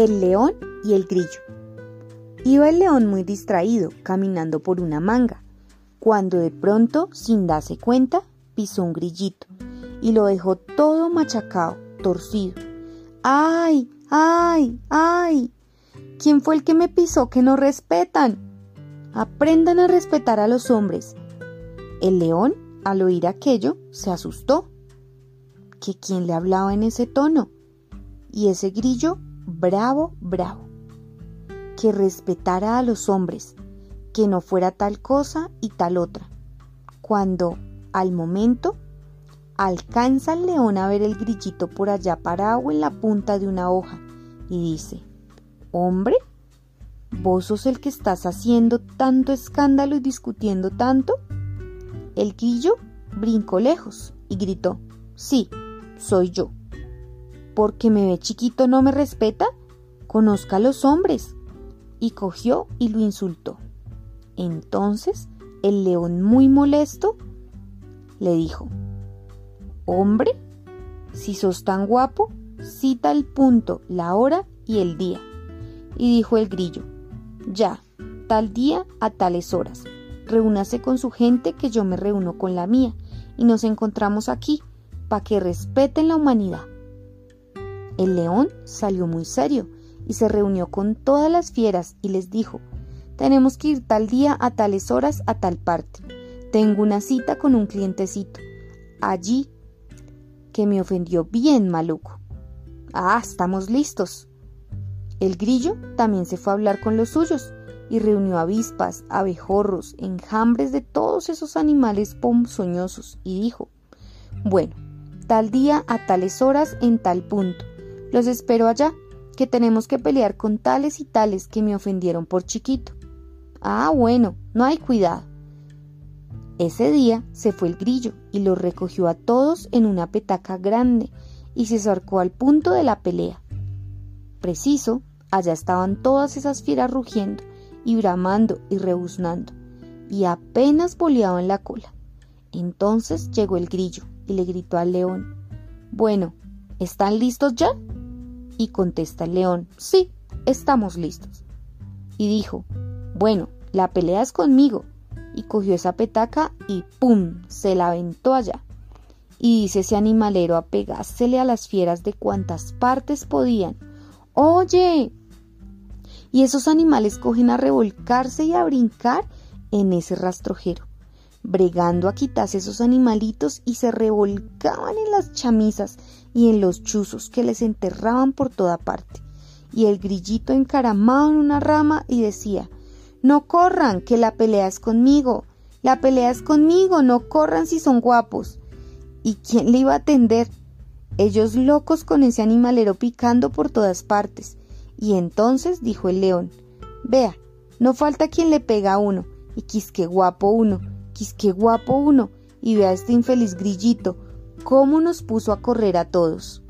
El león y el grillo. Iba el león muy distraído, caminando por una manga, cuando de pronto, sin darse cuenta, pisó un grillito y lo dejó todo machacado, torcido. ¡Ay! ¡Ay! ¡Ay! ¿Quién fue el que me pisó que no respetan? Aprendan a respetar a los hombres. El león, al oír aquello, se asustó. ¿Que quién le hablaba en ese tono? Y ese grillo, bravo, bravo. Que respetara a los hombres, que no fuera tal cosa y tal otra. Cuando, al momento, alcanza el león a ver el grillito por allá parado en la punta de una hoja y dice, Hombre, ¿vos sos el que estás haciendo tanto escándalo y discutiendo tanto? El grillo brincó lejos y gritó, Sí, soy yo. ¿Porque me ve chiquito no me respeta? Conozca a los hombres. Y cogió y lo insultó. Entonces el león muy molesto le dijo, Hombre, si sos tan guapo, cita el punto, la hora y el día. Y dijo el grillo, ya, tal día a tales horas. Reúnase con su gente que yo me reúno con la mía y nos encontramos aquí para que respeten la humanidad. El león salió muy serio y se reunió con todas las fieras y les dijo, tenemos que ir tal día a tales horas a tal parte. Tengo una cita con un clientecito. Allí que me ofendió bien maluco. Ah, estamos listos. El grillo también se fue a hablar con los suyos y reunió avispas, abejorros, enjambres de todos esos animales ponzoñosos y dijo, bueno, tal día a tales horas en tal punto. Los espero allá, que tenemos que pelear con tales y tales que me ofendieron por chiquito. Ah, bueno, no hay cuidado. Ese día se fue el grillo y los recogió a todos en una petaca grande y se acercó al punto de la pelea. Preciso, allá estaban todas esas fieras rugiendo y bramando y rebuznando, y apenas boleaban la cola. Entonces llegó el grillo y le gritó al león, Bueno, ¿están listos ya? Y contesta el león, Sí, estamos listos. Y dijo, Bueno, la pelea es conmigo, y cogió esa petaca y ¡pum! se la aventó allá. Y dice ese animalero a pegársele a las fieras de cuantas partes podían. ¡Oye! Y esos animales cogen a revolcarse y a brincar en ese rastrojero, bregando a quitarse esos animalitos y se revolcaban en las chamisas y en los chuzos que les enterraban por toda parte. Y el grillito encaramado en una rama y decía, no corran, que la pelea es conmigo. La pelea es conmigo, no corran si son guapos. ¿Y quién le iba a atender? Ellos locos con ese animalero picando por todas partes. Y entonces dijo el león, Vea, no falta quien le pega a uno, y quisque guapo uno, quisque guapo uno, y vea este infeliz grillito, cómo nos puso a correr a todos.